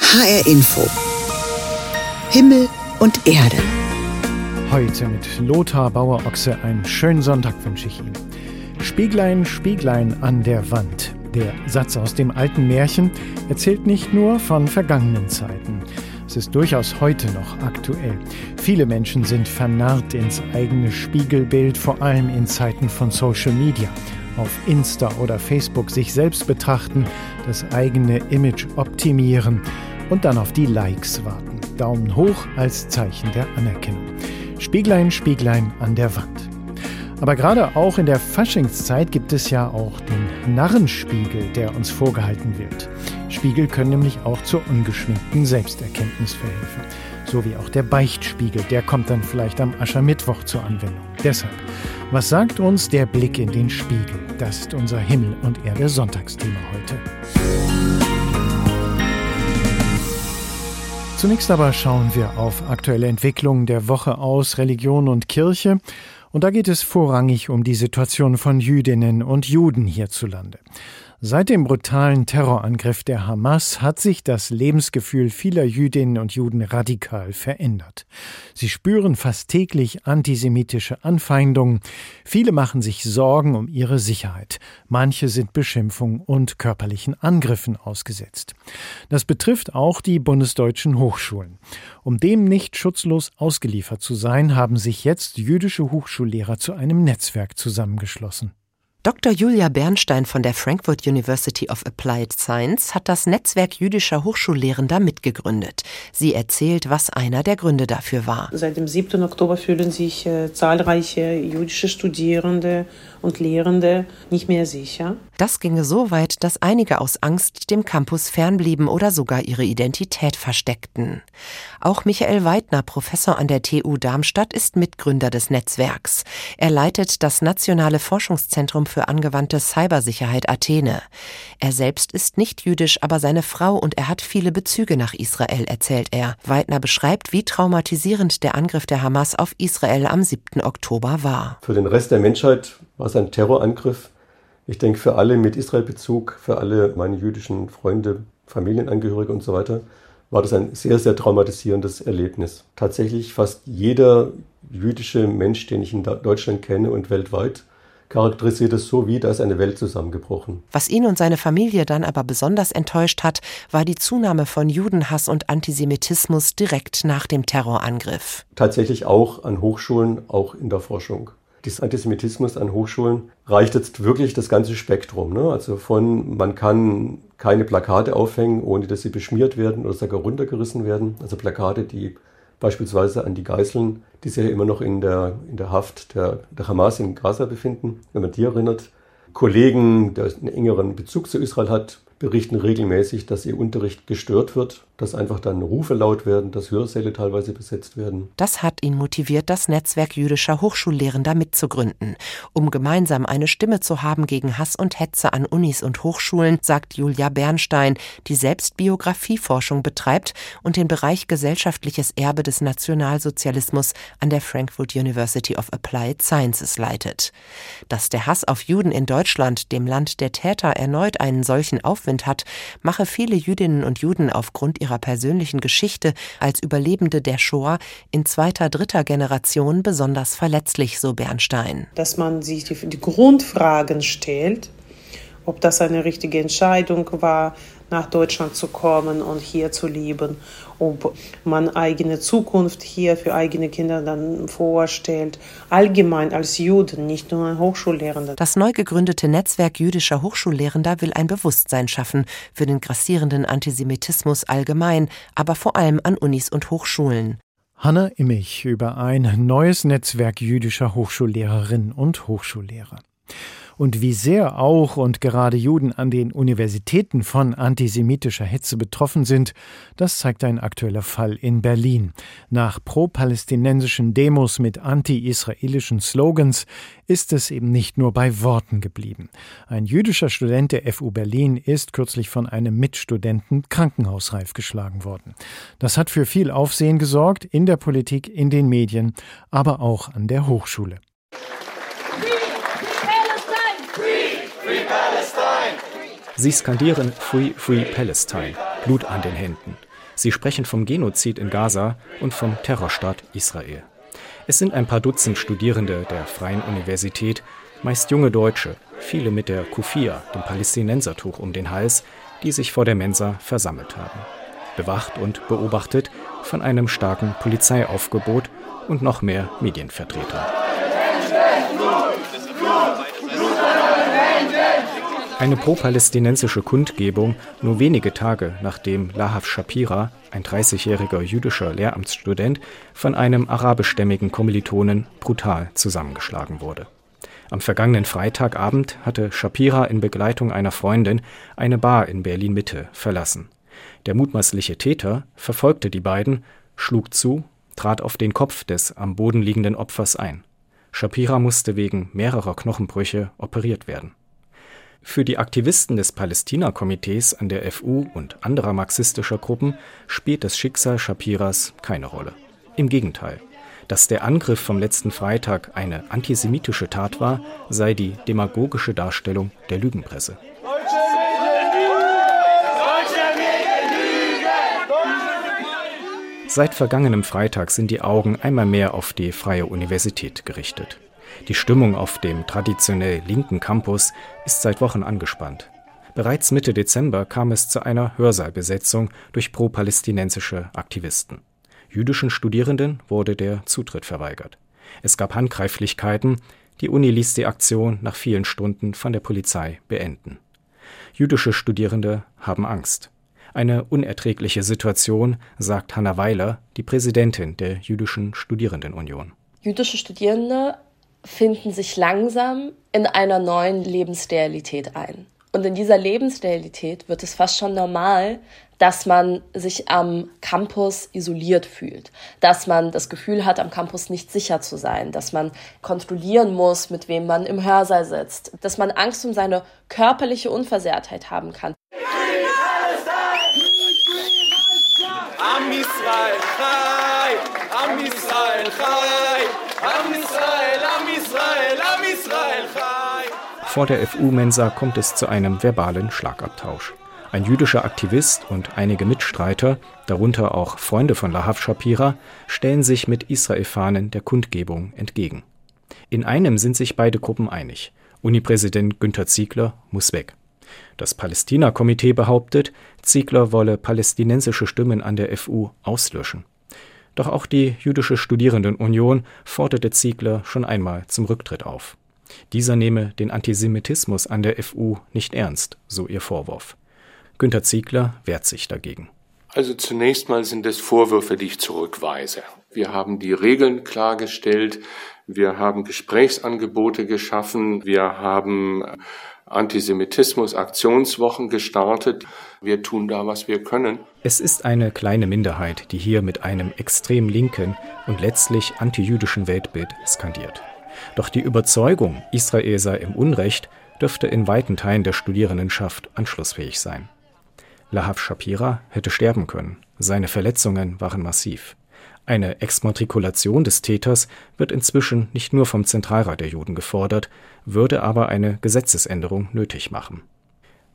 HR Info. Himmel und Erde. Heute mit Lothar Bauer-Ochse einen schönen Sonntag wünsche ich Ihnen. Spieglein, Spieglein an der Wand. Der Satz aus dem alten Märchen erzählt nicht nur von vergangenen Zeiten. Es ist durchaus heute noch aktuell. Viele Menschen sind vernarrt ins eigene Spiegelbild, vor allem in Zeiten von Social Media. Auf Insta oder Facebook sich selbst betrachten, das eigene Image optimieren und dann auf die Likes warten. Daumen hoch als Zeichen der Anerkennung. Spieglein, Spieglein an der Wand. Aber gerade auch in der Faschingszeit gibt es ja auch den Narrenspiegel, der uns vorgehalten wird. Spiegel können nämlich auch zur ungeschminkten Selbsterkenntnis verhelfen. So wie auch der Beichtspiegel, der kommt dann vielleicht am Aschermittwoch zur Anwendung. Deshalb, was sagt uns der Blick in den Spiegel? Das ist unser Himmel und Erde Sonntagsthema heute. Zunächst aber schauen wir auf aktuelle Entwicklungen der Woche aus Religion und Kirche. Und da geht es vorrangig um die Situation von Jüdinnen und Juden hierzulande. Seit dem brutalen Terrorangriff der Hamas hat sich das Lebensgefühl vieler Jüdinnen und Juden radikal verändert. Sie spüren fast täglich antisemitische Anfeindungen. Viele machen sich Sorgen um ihre Sicherheit. Manche sind Beschimpfung und körperlichen Angriffen ausgesetzt. Das betrifft auch die bundesdeutschen Hochschulen. Um dem nicht schutzlos ausgeliefert zu sein, haben sich jetzt jüdische Hochschullehrer zu einem Netzwerk zusammengeschlossen. Dr. Julia Bernstein von der Frankfurt University of Applied Science hat das Netzwerk jüdischer Hochschullehrender mitgegründet. Sie erzählt, was einer der Gründe dafür war. Seit dem 7. Oktober fühlen sich äh, zahlreiche jüdische Studierende und Lehrende nicht mehr sicher. Das ginge so weit, dass einige aus Angst dem Campus fernblieben oder sogar ihre Identität versteckten. Auch Michael Weidner, Professor an der TU Darmstadt, ist Mitgründer des Netzwerks. Er leitet das Nationale Forschungszentrum für angewandte Cybersicherheit Athene. Er selbst ist nicht jüdisch, aber seine Frau und er hat viele Bezüge nach Israel, erzählt er. Weidner beschreibt, wie traumatisierend der Angriff der Hamas auf Israel am 7. Oktober war. Für den Rest der Menschheit war es ein Terrorangriff. Ich denke, für alle mit Israel-Bezug, für alle meine jüdischen Freunde, Familienangehörige und so weiter, war das ein sehr, sehr traumatisierendes Erlebnis. Tatsächlich fast jeder jüdische Mensch, den ich in Deutschland kenne und weltweit, charakterisiert es so wie, da ist eine Welt zusammengebrochen. Was ihn und seine Familie dann aber besonders enttäuscht hat, war die Zunahme von Judenhass und Antisemitismus direkt nach dem Terrorangriff. Tatsächlich auch an Hochschulen, auch in der Forschung des Antisemitismus an Hochschulen reicht jetzt wirklich das ganze Spektrum. Ne? Also von, man kann keine Plakate aufhängen, ohne dass sie beschmiert werden oder sogar runtergerissen werden. Also Plakate, die beispielsweise an die Geiseln, die sich ja immer noch in der, in der Haft der, der Hamas in Gaza befinden, wenn man die erinnert. Kollegen, der einen engeren Bezug zu Israel hat, berichten regelmäßig, dass ihr Unterricht gestört wird, dass einfach dann Rufe laut werden, dass Hörsäle teilweise besetzt werden. Das hat ihn motiviert, das Netzwerk jüdischer Hochschullehrender mitzugründen. Um gemeinsam eine Stimme zu haben gegen Hass und Hetze an Unis und Hochschulen, sagt Julia Bernstein, die selbst Biografieforschung betreibt und den Bereich gesellschaftliches Erbe des Nationalsozialismus an der Frankfurt University of Applied Sciences leitet. Dass der Hass auf Juden in Deutschland, dem Land der Täter, erneut einen solchen Aufwind hat, mache viele Jüdinnen und Juden aufgrund ihrer ihrer persönlichen Geschichte als Überlebende der Shoah in zweiter, dritter Generation besonders verletzlich, so Bernstein. Dass man sich die, die Grundfragen stellt, ob das eine richtige Entscheidung war, nach Deutschland zu kommen und hier zu leben, ob man eigene Zukunft hier für eigene Kinder dann vorstellt, allgemein als Juden, nicht nur ein Hochschullehrender. Das neu gegründete Netzwerk jüdischer Hochschullehrender will ein Bewusstsein schaffen für den grassierenden Antisemitismus allgemein, aber vor allem an Unis und Hochschulen. Hanna Immich über ein neues Netzwerk jüdischer Hochschullehrerinnen und Hochschullehrer und wie sehr auch und gerade Juden an den Universitäten von antisemitischer Hetze betroffen sind, das zeigt ein aktueller Fall in Berlin. Nach pro-palästinensischen Demos mit anti-israelischen Slogans ist es eben nicht nur bei Worten geblieben. Ein jüdischer Student der FU Berlin ist kürzlich von einem Mitstudenten krankenhausreif geschlagen worden. Das hat für viel Aufsehen gesorgt in der Politik, in den Medien, aber auch an der Hochschule. Sie skandieren Free, Free Palestine. Blut an den Händen. Sie sprechen vom Genozid in Gaza und vom Terrorstaat Israel. Es sind ein paar Dutzend Studierende der Freien Universität, meist junge Deutsche, viele mit der Kufia, dem Palästinensertuch um den Hals, die sich vor der Mensa versammelt haben. Bewacht und beobachtet von einem starken Polizeiaufgebot und noch mehr Medienvertretern. Eine pro-palästinensische Kundgebung nur wenige Tage nachdem Lahav Shapira, ein 30-jähriger jüdischer Lehramtsstudent, von einem arabischstämmigen Kommilitonen brutal zusammengeschlagen wurde. Am vergangenen Freitagabend hatte Shapira in Begleitung einer Freundin eine Bar in Berlin Mitte verlassen. Der mutmaßliche Täter verfolgte die beiden, schlug zu, trat auf den Kopf des am Boden liegenden Opfers ein. Shapira musste wegen mehrerer Knochenbrüche operiert werden. Für die Aktivisten des Palästina-Komitees an der FU und anderer marxistischer Gruppen spielt das Schicksal Shapiras keine Rolle. Im Gegenteil. Dass der Angriff vom letzten Freitag eine antisemitische Tat war, sei die demagogische Darstellung der Lügenpresse. Seit vergangenem Freitag sind die Augen einmal mehr auf die Freie Universität gerichtet. Die Stimmung auf dem traditionell linken Campus ist seit Wochen angespannt. Bereits Mitte Dezember kam es zu einer Hörsaalbesetzung durch pro-palästinensische Aktivisten. Jüdischen Studierenden wurde der Zutritt verweigert. Es gab Handgreiflichkeiten, die Uni ließ die Aktion nach vielen Stunden von der Polizei beenden. Jüdische Studierende haben Angst. Eine unerträgliche Situation, sagt Hanna Weiler, die Präsidentin der Jüdischen Studierendenunion. Jüdische Studierende finden sich langsam in einer neuen Lebensrealität ein. Und in dieser Lebensrealität wird es fast schon normal, dass man sich am Campus isoliert fühlt, dass man das Gefühl hat, am Campus nicht sicher zu sein, dass man kontrollieren muss, mit wem man im Hörsaal sitzt, dass man Angst um seine körperliche Unversehrtheit haben kann. Am Israel! Am Israel! Am Israel, Vor der FU-Mensa kommt es zu einem verbalen Schlagabtausch. Ein jüdischer Aktivist und einige Mitstreiter, darunter auch Freunde von Lahav Shapira, stellen sich mit Israel-Fahnen der Kundgebung entgegen. In einem sind sich beide Gruppen einig. Unipräsident Günter Ziegler muss weg. Das Palästina-Komitee behauptet, Ziegler wolle palästinensische Stimmen an der FU auslöschen. Doch auch die Jüdische Studierendenunion forderte Ziegler schon einmal zum Rücktritt auf. Dieser nehme den Antisemitismus an der FU nicht ernst, so ihr Vorwurf. Günter Ziegler wehrt sich dagegen. Also zunächst mal sind es Vorwürfe, die ich zurückweise. Wir haben die Regeln klargestellt, wir haben Gesprächsangebote geschaffen, wir haben Antisemitismus-Aktionswochen gestartet. Wir tun da, was wir können. Es ist eine kleine Minderheit, die hier mit einem extrem linken und letztlich antijüdischen Weltbild skandiert. Doch die Überzeugung, Israel sei im Unrecht, dürfte in weiten Teilen der Studierendenschaft anschlussfähig sein. Lahav Shapira hätte sterben können. Seine Verletzungen waren massiv. Eine Exmatrikulation des Täters wird inzwischen nicht nur vom Zentralrat der Juden gefordert, würde aber eine Gesetzesänderung nötig machen.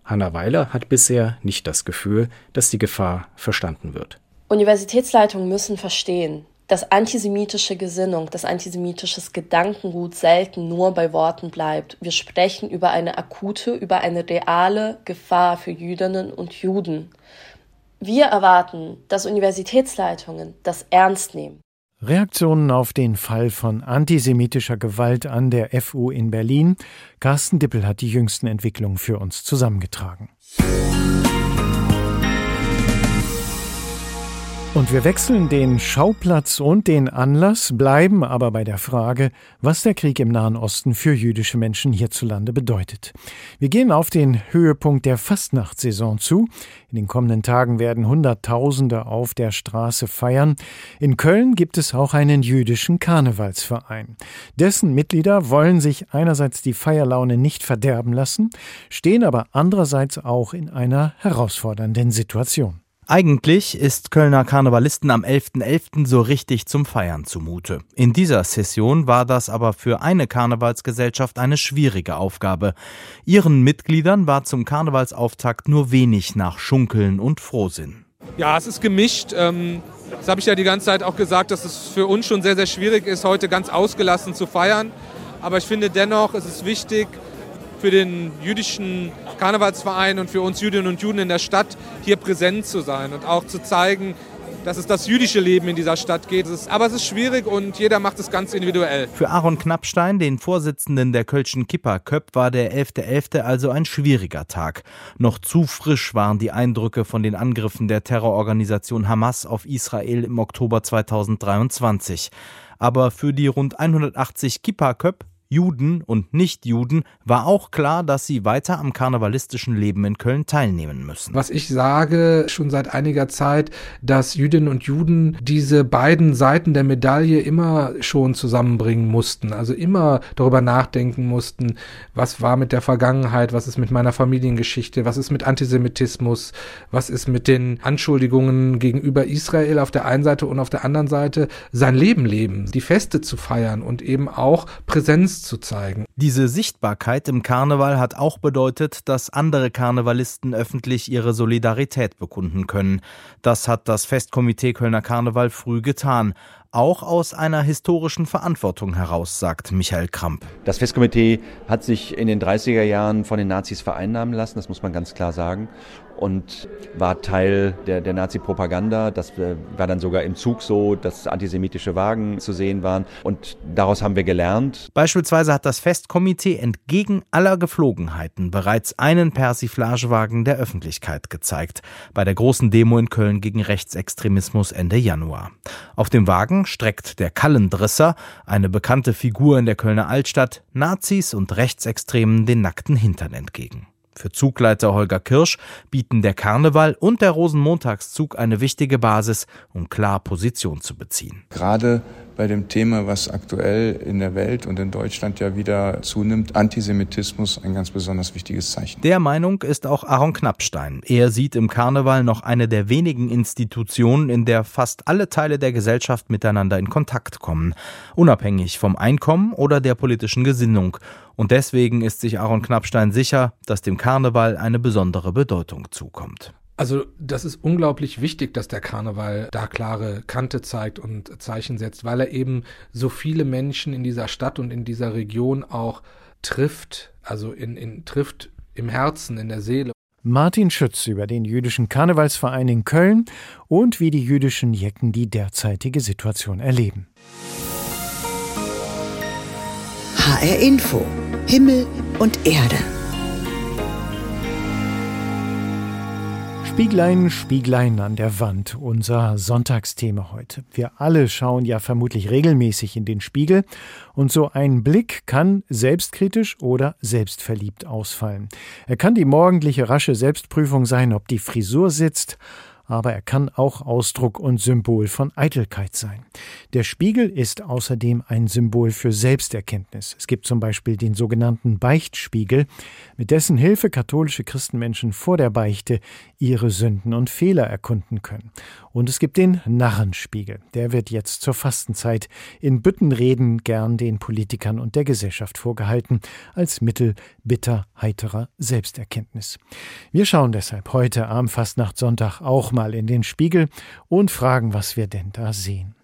Hanna Weiler hat bisher nicht das Gefühl, dass die Gefahr verstanden wird. Universitätsleitungen müssen verstehen, dass antisemitische Gesinnung, dass antisemitisches Gedankengut selten nur bei Worten bleibt. Wir sprechen über eine akute, über eine reale Gefahr für Jüdinnen und Juden. Wir erwarten, dass Universitätsleitungen das ernst nehmen. Reaktionen auf den Fall von antisemitischer Gewalt an der FU in Berlin. Carsten Dippel hat die jüngsten Entwicklungen für uns zusammengetragen. Und wir wechseln den Schauplatz und den Anlass, bleiben aber bei der Frage, was der Krieg im Nahen Osten für jüdische Menschen hierzulande bedeutet. Wir gehen auf den Höhepunkt der Fastnachtssaison zu. In den kommenden Tagen werden Hunderttausende auf der Straße feiern. In Köln gibt es auch einen jüdischen Karnevalsverein. Dessen Mitglieder wollen sich einerseits die Feierlaune nicht verderben lassen, stehen aber andererseits auch in einer herausfordernden Situation. Eigentlich ist Kölner Karnevalisten am 11.11. .11. so richtig zum Feiern zumute. In dieser Session war das aber für eine Karnevalsgesellschaft eine schwierige Aufgabe. Ihren Mitgliedern war zum Karnevalsauftakt nur wenig nach Schunkeln und Frohsinn. Ja, es ist gemischt. Ähm, das habe ich ja die ganze Zeit auch gesagt, dass es für uns schon sehr, sehr schwierig ist, heute ganz ausgelassen zu feiern. Aber ich finde dennoch, es ist wichtig, für den jüdischen Karnevalsverein und für uns Jüdinnen und Juden in der Stadt hier präsent zu sein und auch zu zeigen, dass es das jüdische Leben in dieser Stadt geht. aber es ist schwierig und jeder macht es ganz individuell. Für Aaron Knappstein, den Vorsitzenden der Kölschen Kippa Köpp, war der 11.11. .11. also ein schwieriger Tag. Noch zu frisch waren die Eindrücke von den Angriffen der Terrororganisation Hamas auf Israel im Oktober 2023. Aber für die rund 180 Kippa Köpp Juden und Nichtjuden, war auch klar, dass sie weiter am karnevalistischen Leben in Köln teilnehmen müssen. Was ich sage schon seit einiger Zeit, dass Jüdinnen und Juden diese beiden Seiten der Medaille immer schon zusammenbringen mussten, also immer darüber nachdenken mussten, was war mit der Vergangenheit, was ist mit meiner Familiengeschichte, was ist mit Antisemitismus, was ist mit den Anschuldigungen gegenüber Israel auf der einen Seite und auf der anderen Seite sein Leben leben, die Feste zu feiern und eben auch Präsenz zu zeigen. Diese Sichtbarkeit im Karneval hat auch bedeutet, dass andere Karnevalisten öffentlich ihre Solidarität bekunden können. Das hat das Festkomitee Kölner Karneval früh getan auch aus einer historischen Verantwortung heraus, sagt Michael Kramp. Das Festkomitee hat sich in den 30er Jahren von den Nazis vereinnahmen lassen, das muss man ganz klar sagen und war Teil der, der Nazi-Propaganda. Das äh, war dann sogar im Zug so, dass antisemitische Wagen zu sehen waren. Und daraus haben wir gelernt. Beispielsweise hat das Festkomitee entgegen aller Geflogenheiten bereits einen Persiflagewagen der Öffentlichkeit gezeigt. Bei der großen Demo in Köln gegen Rechtsextremismus Ende Januar. Auf dem Wagen streckt der Kallendrisser, eine bekannte Figur in der Kölner Altstadt, Nazis und Rechtsextremen den nackten Hintern entgegen. Für Zugleiter Holger Kirsch bieten der Karneval und der Rosenmontagszug eine wichtige Basis, um klar Position zu beziehen. Gerade bei dem Thema, was aktuell in der Welt und in Deutschland ja wieder zunimmt, Antisemitismus ein ganz besonders wichtiges Zeichen. Der Meinung ist auch Aaron Knappstein. Er sieht im Karneval noch eine der wenigen Institutionen, in der fast alle Teile der Gesellschaft miteinander in Kontakt kommen, unabhängig vom Einkommen oder der politischen Gesinnung. Und deswegen ist sich Aaron Knappstein sicher, dass dem Karneval eine besondere Bedeutung zukommt. Also das ist unglaublich wichtig, dass der Karneval da klare Kante zeigt und Zeichen setzt, weil er eben so viele Menschen in dieser Stadt und in dieser Region auch trifft, also in, in trifft im Herzen, in der Seele. Martin Schütz über den jüdischen Karnevalsverein in Köln und wie die jüdischen Jecken die derzeitige Situation erleben. HR Info Himmel und Erde Spieglein, Spieglein an der Wand, unser Sonntagsthema heute. Wir alle schauen ja vermutlich regelmäßig in den Spiegel und so ein Blick kann selbstkritisch oder selbstverliebt ausfallen. Er kann die morgendliche rasche Selbstprüfung sein, ob die Frisur sitzt, aber er kann auch Ausdruck und Symbol von Eitelkeit sein. Der Spiegel ist außerdem ein Symbol für Selbsterkenntnis. Es gibt zum Beispiel den sogenannten Beichtspiegel, mit dessen Hilfe katholische Christenmenschen vor der Beichte ihre Sünden und Fehler erkunden können. Und es gibt den Narrenspiegel. Der wird jetzt zur Fastenzeit in Büttenreden gern den Politikern und der Gesellschaft vorgehalten, als Mittel bitter heiterer Selbsterkenntnis. Wir schauen deshalb heute am Fastnachtssonntag auch mal in den Spiegel und fragen, was wir denn da sehen.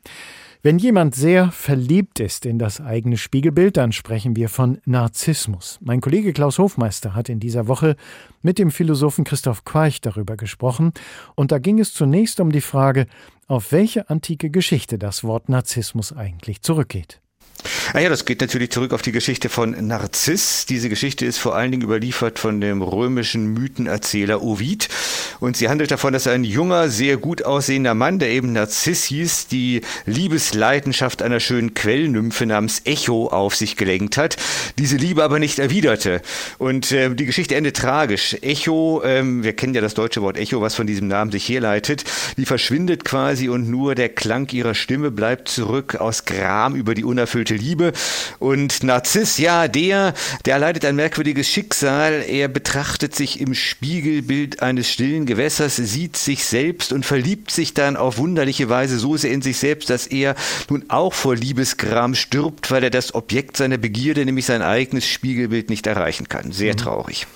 Wenn jemand sehr verliebt ist in das eigene Spiegelbild, dann sprechen wir von Narzissmus. Mein Kollege Klaus Hofmeister hat in dieser Woche mit dem Philosophen Christoph Quarch darüber gesprochen, und da ging es zunächst um die Frage, auf welche antike Geschichte das Wort Narzissmus eigentlich zurückgeht. Ah das geht natürlich zurück auf die Geschichte von Narziss. Diese Geschichte ist vor allen Dingen überliefert von dem römischen Mythenerzähler Ovid. Und sie handelt davon, dass ein junger, sehr gut aussehender Mann, der eben Narziss hieß, die Liebesleidenschaft einer schönen Quellnymphe namens Echo auf sich gelenkt hat, diese Liebe aber nicht erwiderte. Und äh, die Geschichte endet tragisch. Echo, ähm, wir kennen ja das deutsche Wort Echo, was von diesem Namen sich herleitet, die verschwindet quasi und nur der Klang ihrer Stimme bleibt zurück aus Gram über die unerfüllte unerfüllte Liebe. Und Narziss, ja, der, der erleidet ein merkwürdiges Schicksal. Er betrachtet sich im Spiegelbild eines stillen Gewässers, sieht sich selbst und verliebt sich dann auf wunderliche Weise so sehr in sich selbst, dass er nun auch vor Liebesgram stirbt, weil er das Objekt seiner Begierde, nämlich sein eigenes Spiegelbild, nicht erreichen kann. Sehr mhm. traurig.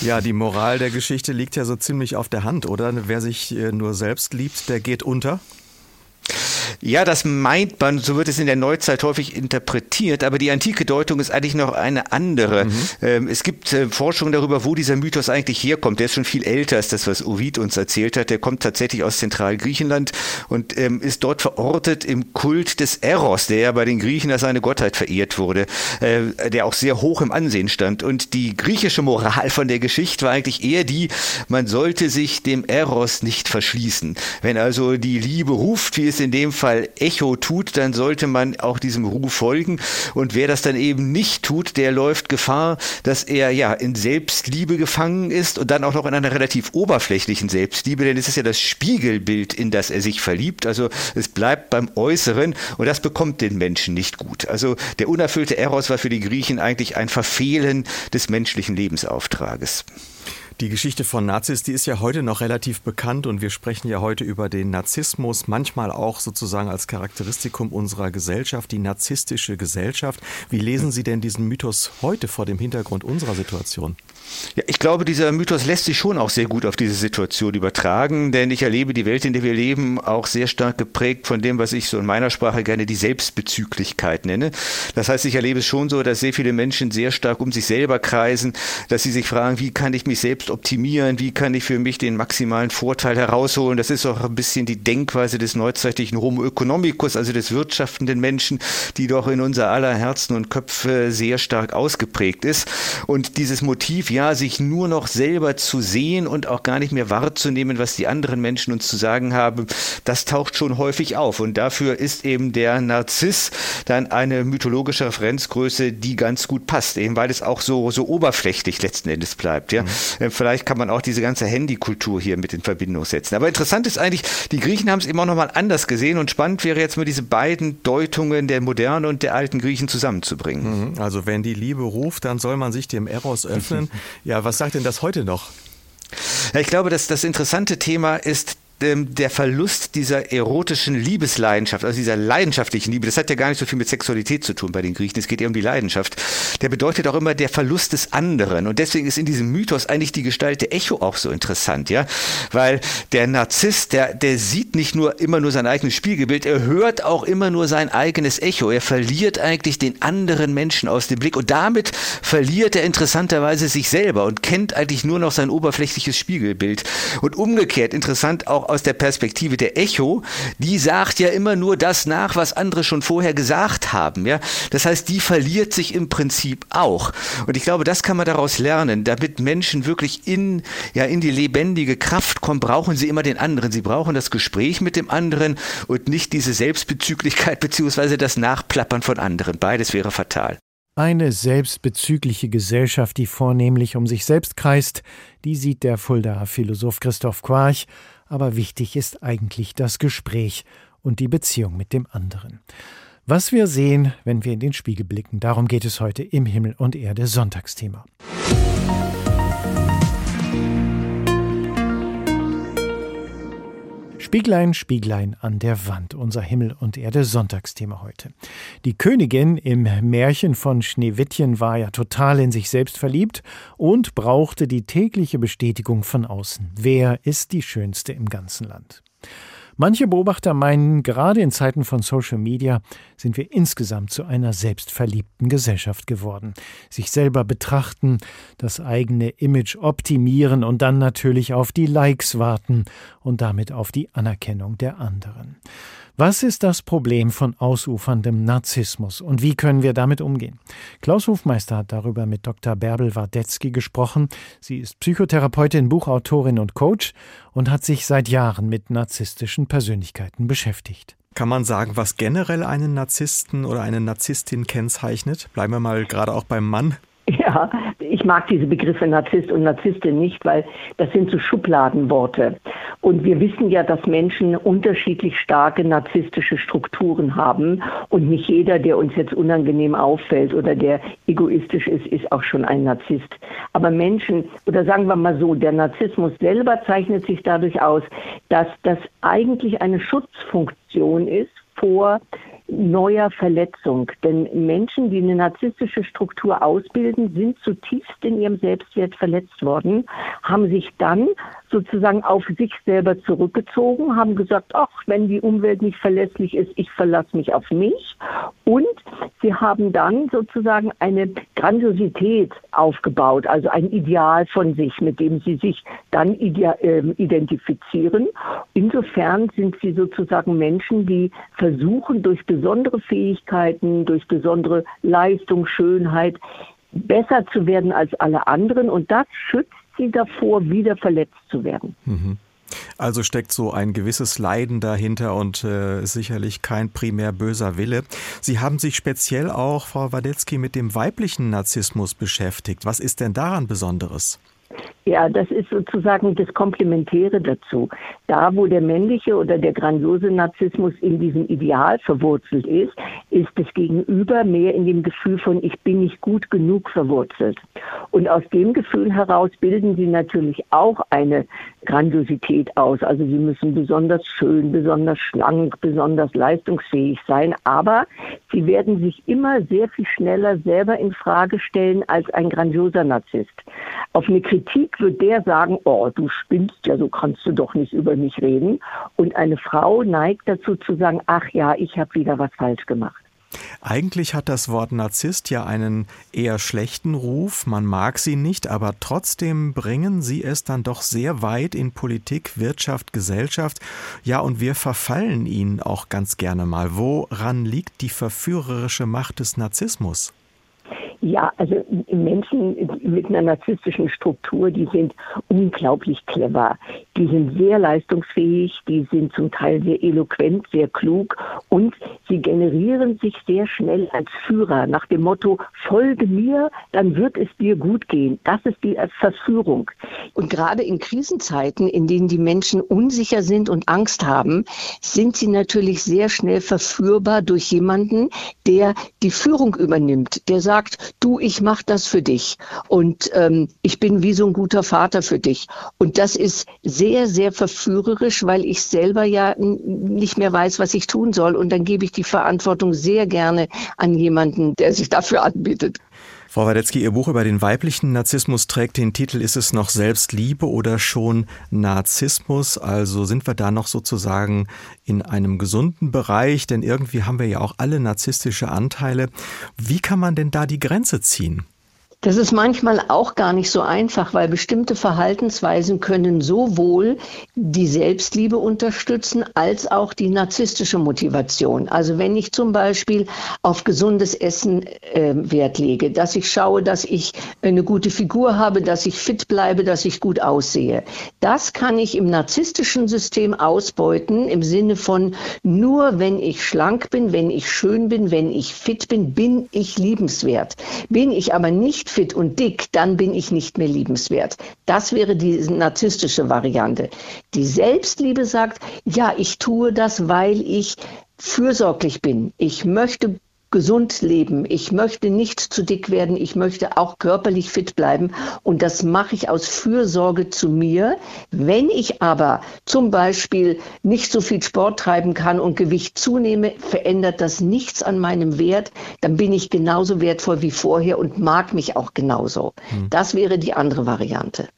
Ja, die Moral der Geschichte liegt ja so ziemlich auf der Hand, oder? Wer sich äh, nur selbst liebt, der geht unter. Ja, das meint man, so wird es in der Neuzeit häufig interpretiert, aber die antike Deutung ist eigentlich noch eine andere. Mhm. Ähm, es gibt äh, Forschungen darüber, wo dieser Mythos eigentlich herkommt. Der ist schon viel älter als das, was Ovid uns erzählt hat. Der kommt tatsächlich aus Zentralgriechenland und ähm, ist dort verortet im Kult des Eros, der ja bei den Griechen als eine Gottheit verehrt wurde, äh, der auch sehr hoch im Ansehen stand. Und die griechische Moral von der Geschichte war eigentlich eher die, man sollte sich dem Eros nicht verschließen. Wenn also die Liebe ruft, wie es in dem Fall Echo tut, dann sollte man auch diesem Ruf folgen. Und wer das dann eben nicht tut, der läuft Gefahr, dass er ja in Selbstliebe gefangen ist und dann auch noch in einer relativ oberflächlichen Selbstliebe, denn es ist ja das Spiegelbild, in das er sich verliebt. Also es bleibt beim Äußeren und das bekommt den Menschen nicht gut. Also der unerfüllte Eros war für die Griechen eigentlich ein Verfehlen des menschlichen Lebensauftrages. Die Geschichte von Nazis, die ist ja heute noch relativ bekannt und wir sprechen ja heute über den Narzissmus, manchmal auch sozusagen als Charakteristikum unserer Gesellschaft, die narzisstische Gesellschaft. Wie lesen Sie denn diesen Mythos heute vor dem Hintergrund unserer Situation? Ja, ich glaube, dieser Mythos lässt sich schon auch sehr gut auf diese Situation übertragen, denn ich erlebe die Welt, in der wir leben, auch sehr stark geprägt von dem, was ich so in meiner Sprache gerne die Selbstbezüglichkeit nenne. Das heißt, ich erlebe es schon so, dass sehr viele Menschen sehr stark um sich selber kreisen, dass sie sich fragen, wie kann ich mich selbst optimieren, wie kann ich für mich den maximalen Vorteil herausholen. Das ist auch ein bisschen die Denkweise des neuzeitlichen Homo economicus, also des wirtschaftenden Menschen, die doch in unser aller Herzen und Köpfe sehr stark ausgeprägt ist. Und dieses Motiv, ja, sich nur noch selber zu sehen und auch gar nicht mehr wahrzunehmen, was die anderen Menschen uns zu sagen haben, das taucht schon häufig auf. Und dafür ist eben der Narziss dann eine mythologische Referenzgröße, die ganz gut passt, eben weil es auch so, so oberflächlich letzten Endes bleibt. Ja? Mhm. Vielleicht kann man auch diese ganze Handykultur hier mit in Verbindung setzen. Aber interessant ist eigentlich, die Griechen haben es immer noch mal anders gesehen und spannend wäre jetzt mal diese beiden Deutungen der modernen und der alten Griechen zusammenzubringen. Mhm. Also wenn die Liebe ruft, dann soll man sich dem Eros öffnen. Ja, was sagt denn das heute noch? Ja, ich glaube, dass das interessante Thema ist ähm, der Verlust dieser erotischen Liebesleidenschaft, also dieser leidenschaftlichen Liebe, das hat ja gar nicht so viel mit Sexualität zu tun bei den Griechen, es geht eher um die Leidenschaft, der bedeutet auch immer der Verlust des anderen. Und deswegen ist in diesem Mythos eigentlich die Gestalt der Echo auch so interessant, ja, weil der Narziss, der, der sieht nicht nur immer nur sein eigenes Spiegelbild, er hört auch immer nur sein eigenes Echo. Er verliert eigentlich den anderen Menschen aus dem Blick und damit verliert er interessanterweise sich selber und kennt eigentlich nur noch sein oberflächliches Spiegelbild. Und umgekehrt interessant auch aus der Perspektive der Echo, die sagt ja immer nur das nach, was andere schon vorher gesagt haben. Ja? Das heißt, die verliert sich im Prinzip auch. Und ich glaube, das kann man daraus lernen. Damit Menschen wirklich in, ja, in die lebendige Kraft kommen, brauchen sie immer den anderen. Sie brauchen das Gespräch mit dem anderen und nicht diese Selbstbezüglichkeit beziehungsweise das Nachplappern von anderen. Beides wäre fatal. Eine selbstbezügliche Gesellschaft, die vornehmlich um sich selbst kreist, die sieht der Fuldaer Philosoph Christoph Quarch aber wichtig ist eigentlich das Gespräch und die Beziehung mit dem anderen. Was wir sehen, wenn wir in den Spiegel blicken, darum geht es heute im Himmel und Erde Sonntagsthema. Spieglein, Spieglein an der Wand, unser Himmel und Erde Sonntagsthema heute. Die Königin im Märchen von Schneewittchen war ja total in sich selbst verliebt und brauchte die tägliche Bestätigung von außen. Wer ist die Schönste im ganzen Land? Manche Beobachter meinen, gerade in Zeiten von Social Media sind wir insgesamt zu einer selbstverliebten Gesellschaft geworden. Sich selber betrachten, das eigene Image optimieren und dann natürlich auf die Likes warten und damit auf die Anerkennung der anderen. Was ist das Problem von ausuferndem Narzissmus und wie können wir damit umgehen? Klaus Hofmeister hat darüber mit Dr. Bärbel Wardetzky gesprochen. Sie ist Psychotherapeutin, Buchautorin und Coach und hat sich seit Jahren mit narzisstischen Persönlichkeiten beschäftigt. Kann man sagen, was generell einen Narzissten oder eine Narzisstin kennzeichnet? Bleiben wir mal gerade auch beim Mann. Ja, ich mag diese Begriffe Narzisst und Narzisstin nicht, weil das sind so Schubladenworte. Und wir wissen ja, dass Menschen unterschiedlich starke narzisstische Strukturen haben. Und nicht jeder, der uns jetzt unangenehm auffällt oder der egoistisch ist, ist auch schon ein Narzisst. Aber Menschen, oder sagen wir mal so, der Narzissmus selber zeichnet sich dadurch aus, dass das eigentlich eine Schutzfunktion ist vor neuer Verletzung. Denn Menschen, die eine narzisstische Struktur ausbilden, sind zutiefst in ihrem Selbstwert verletzt worden, haben sich dann sozusagen auf sich selber zurückgezogen, haben gesagt, ach, wenn die Umwelt nicht verlässlich ist, ich verlasse mich auf mich. Und sie haben dann sozusagen eine Grandiosität aufgebaut, also ein Ideal von sich, mit dem sie sich dann äh, identifizieren. Insofern sind sie sozusagen Menschen, die versuchen, durch besondere Fähigkeiten, durch besondere Leistung, Schönheit, besser zu werden als alle anderen. Und das schützt sie davor, wieder verletzt zu werden. Mhm. Also steckt so ein gewisses Leiden dahinter und äh, sicherlich kein primär böser Wille. Sie haben sich speziell auch, Frau Wadetzky, mit dem weiblichen Narzissmus beschäftigt. Was ist denn daran Besonderes? Ja, das ist sozusagen das Komplementäre dazu. Da, wo der männliche oder der grandiose Narzissmus in diesem Ideal verwurzelt ist, ist das Gegenüber mehr in dem Gefühl von ich bin nicht gut genug verwurzelt. Und aus dem Gefühl heraus bilden sie natürlich auch eine Grandiosität aus. Also sie müssen besonders schön, besonders schlank, besonders leistungsfähig sein, aber sie werden sich immer sehr viel schneller selber in Frage stellen als ein grandioser Narzisst. Auf eine Kritik wird der sagen, oh, du spinnst ja, so kannst du doch nicht über mich reden. Und eine Frau neigt dazu zu sagen, ach ja, ich habe wieder was falsch gemacht. Eigentlich hat das Wort Narzisst ja einen eher schlechten Ruf, man mag sie nicht, aber trotzdem bringen sie es dann doch sehr weit in Politik, Wirtschaft, Gesellschaft. Ja, und wir verfallen ihnen auch ganz gerne mal. Woran liegt die verführerische Macht des Narzissmus? Ja, also Menschen mit einer narzisstischen Struktur, die sind unglaublich clever. Die sind sehr leistungsfähig, die sind zum Teil sehr eloquent, sehr klug und sie generieren sich sehr schnell als Führer nach dem Motto, folge mir, dann wird es dir gut gehen. Das ist die Verführung. Und gerade in Krisenzeiten, in denen die Menschen unsicher sind und Angst haben, sind sie natürlich sehr schnell verführbar durch jemanden, der die Führung übernimmt, der sagt, du, ich mache das für dich und ähm, ich bin wie so ein guter Vater für dich. Und das ist sehr, sehr verführerisch, weil ich selber ja nicht mehr weiß, was ich tun soll. Und dann gebe ich die Verantwortung sehr gerne an jemanden, der sich dafür anbietet. Frau Wadetzky, Ihr Buch über den weiblichen Narzissmus trägt den Titel Ist es noch Selbstliebe oder schon Narzissmus? Also sind wir da noch sozusagen in einem gesunden Bereich? Denn irgendwie haben wir ja auch alle narzisstische Anteile. Wie kann man denn da die Grenze ziehen? Das ist manchmal auch gar nicht so einfach, weil bestimmte Verhaltensweisen können sowohl die Selbstliebe unterstützen als auch die narzisstische Motivation. Also wenn ich zum Beispiel auf gesundes Essen äh, Wert lege, dass ich schaue, dass ich eine gute Figur habe, dass ich fit bleibe, dass ich gut aussehe. Das kann ich im narzisstischen System ausbeuten im Sinne von nur wenn ich schlank bin, wenn ich schön bin, wenn ich fit bin, bin ich liebenswert. Bin ich aber nicht fit und dick, dann bin ich nicht mehr liebenswert. Das wäre die narzisstische Variante. Die Selbstliebe sagt, ja, ich tue das, weil ich fürsorglich bin. Ich möchte gesund leben. Ich möchte nicht zu dick werden. Ich möchte auch körperlich fit bleiben. Und das mache ich aus Fürsorge zu mir. Wenn ich aber zum Beispiel nicht so viel Sport treiben kann und Gewicht zunehme, verändert das nichts an meinem Wert. Dann bin ich genauso wertvoll wie vorher und mag mich auch genauso. Hm. Das wäre die andere Variante.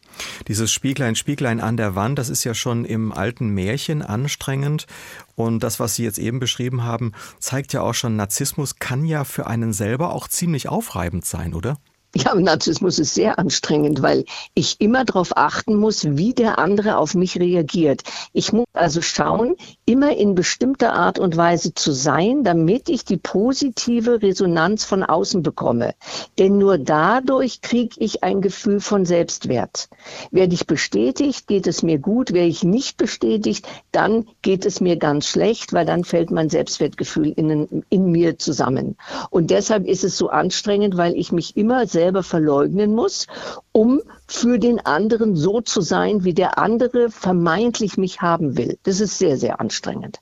Dieses Spieglein, Spieglein an der Wand, das ist ja schon im alten Märchen anstrengend. Und das, was Sie jetzt eben beschrieben haben, zeigt ja auch schon, Narzissmus kann ja für einen selber auch ziemlich aufreibend sein, oder? Ja, Narzissmus ist sehr anstrengend, weil ich immer darauf achten muss, wie der andere auf mich reagiert. Ich muss also schauen, immer in bestimmter Art und Weise zu sein, damit ich die positive Resonanz von außen bekomme. Denn nur dadurch kriege ich ein Gefühl von Selbstwert. Werde ich bestätigt, geht es mir gut. Werde ich nicht bestätigt, dann geht es mir ganz schlecht, weil dann fällt mein Selbstwertgefühl in, in mir zusammen. Und deshalb ist es so anstrengend, weil ich mich immer selbst selber verleugnen muss, um für den anderen so zu sein, wie der andere vermeintlich mich haben will. Das ist sehr, sehr anstrengend.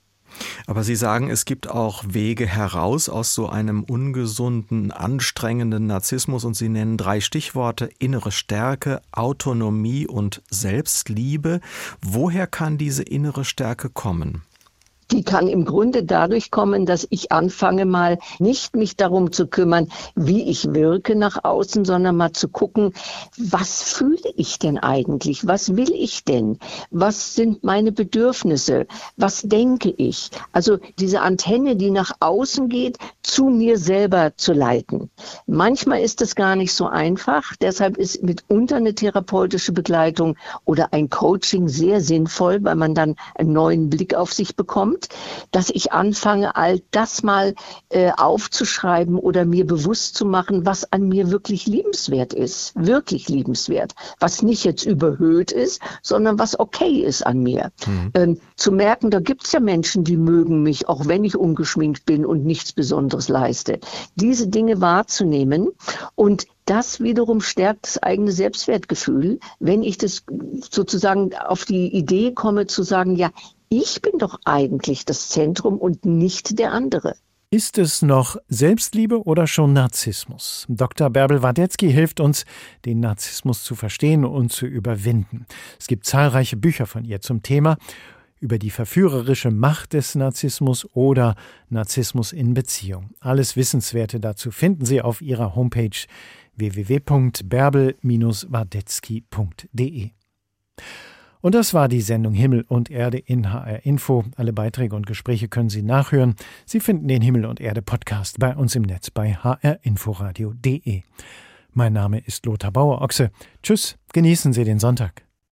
Aber Sie sagen, es gibt auch Wege heraus aus so einem ungesunden, anstrengenden Narzissmus und Sie nennen drei Stichworte innere Stärke, Autonomie und Selbstliebe. Woher kann diese innere Stärke kommen? Die kann im Grunde dadurch kommen, dass ich anfange mal nicht mich darum zu kümmern, wie ich wirke nach außen, sondern mal zu gucken, was fühle ich denn eigentlich? Was will ich denn? Was sind meine Bedürfnisse? Was denke ich? Also diese Antenne, die nach außen geht, zu mir selber zu leiten. Manchmal ist es gar nicht so einfach. Deshalb ist mitunter eine therapeutische Begleitung oder ein Coaching sehr sinnvoll, weil man dann einen neuen Blick auf sich bekommt sind, dass ich anfange, all das mal äh, aufzuschreiben oder mir bewusst zu machen, was an mir wirklich liebenswert ist, wirklich liebenswert, was nicht jetzt überhöht ist, sondern was okay ist an mir. Mhm. Ähm, zu merken, da gibt es ja Menschen, die mögen mich, auch wenn ich ungeschminkt bin und nichts Besonderes leiste. Diese Dinge wahrzunehmen und das wiederum stärkt das eigene Selbstwertgefühl, wenn ich das sozusagen auf die Idee komme zu sagen, ja, ich bin doch eigentlich das Zentrum und nicht der andere. Ist es noch Selbstliebe oder schon Narzissmus? Dr. Bärbel Wadetzky hilft uns, den Narzissmus zu verstehen und zu überwinden. Es gibt zahlreiche Bücher von ihr zum Thema über die verführerische Macht des Narzissmus oder Narzissmus in Beziehung. Alles Wissenswerte dazu finden Sie auf ihrer Homepage www.bärbel-wadetzky.de. Und das war die Sendung Himmel und Erde in HR Info. Alle Beiträge und Gespräche können Sie nachhören. Sie finden den Himmel und Erde Podcast bei uns im Netz bei hrinforadio.de. Mein Name ist Lothar Bauer-Ochse. Tschüss, genießen Sie den Sonntag.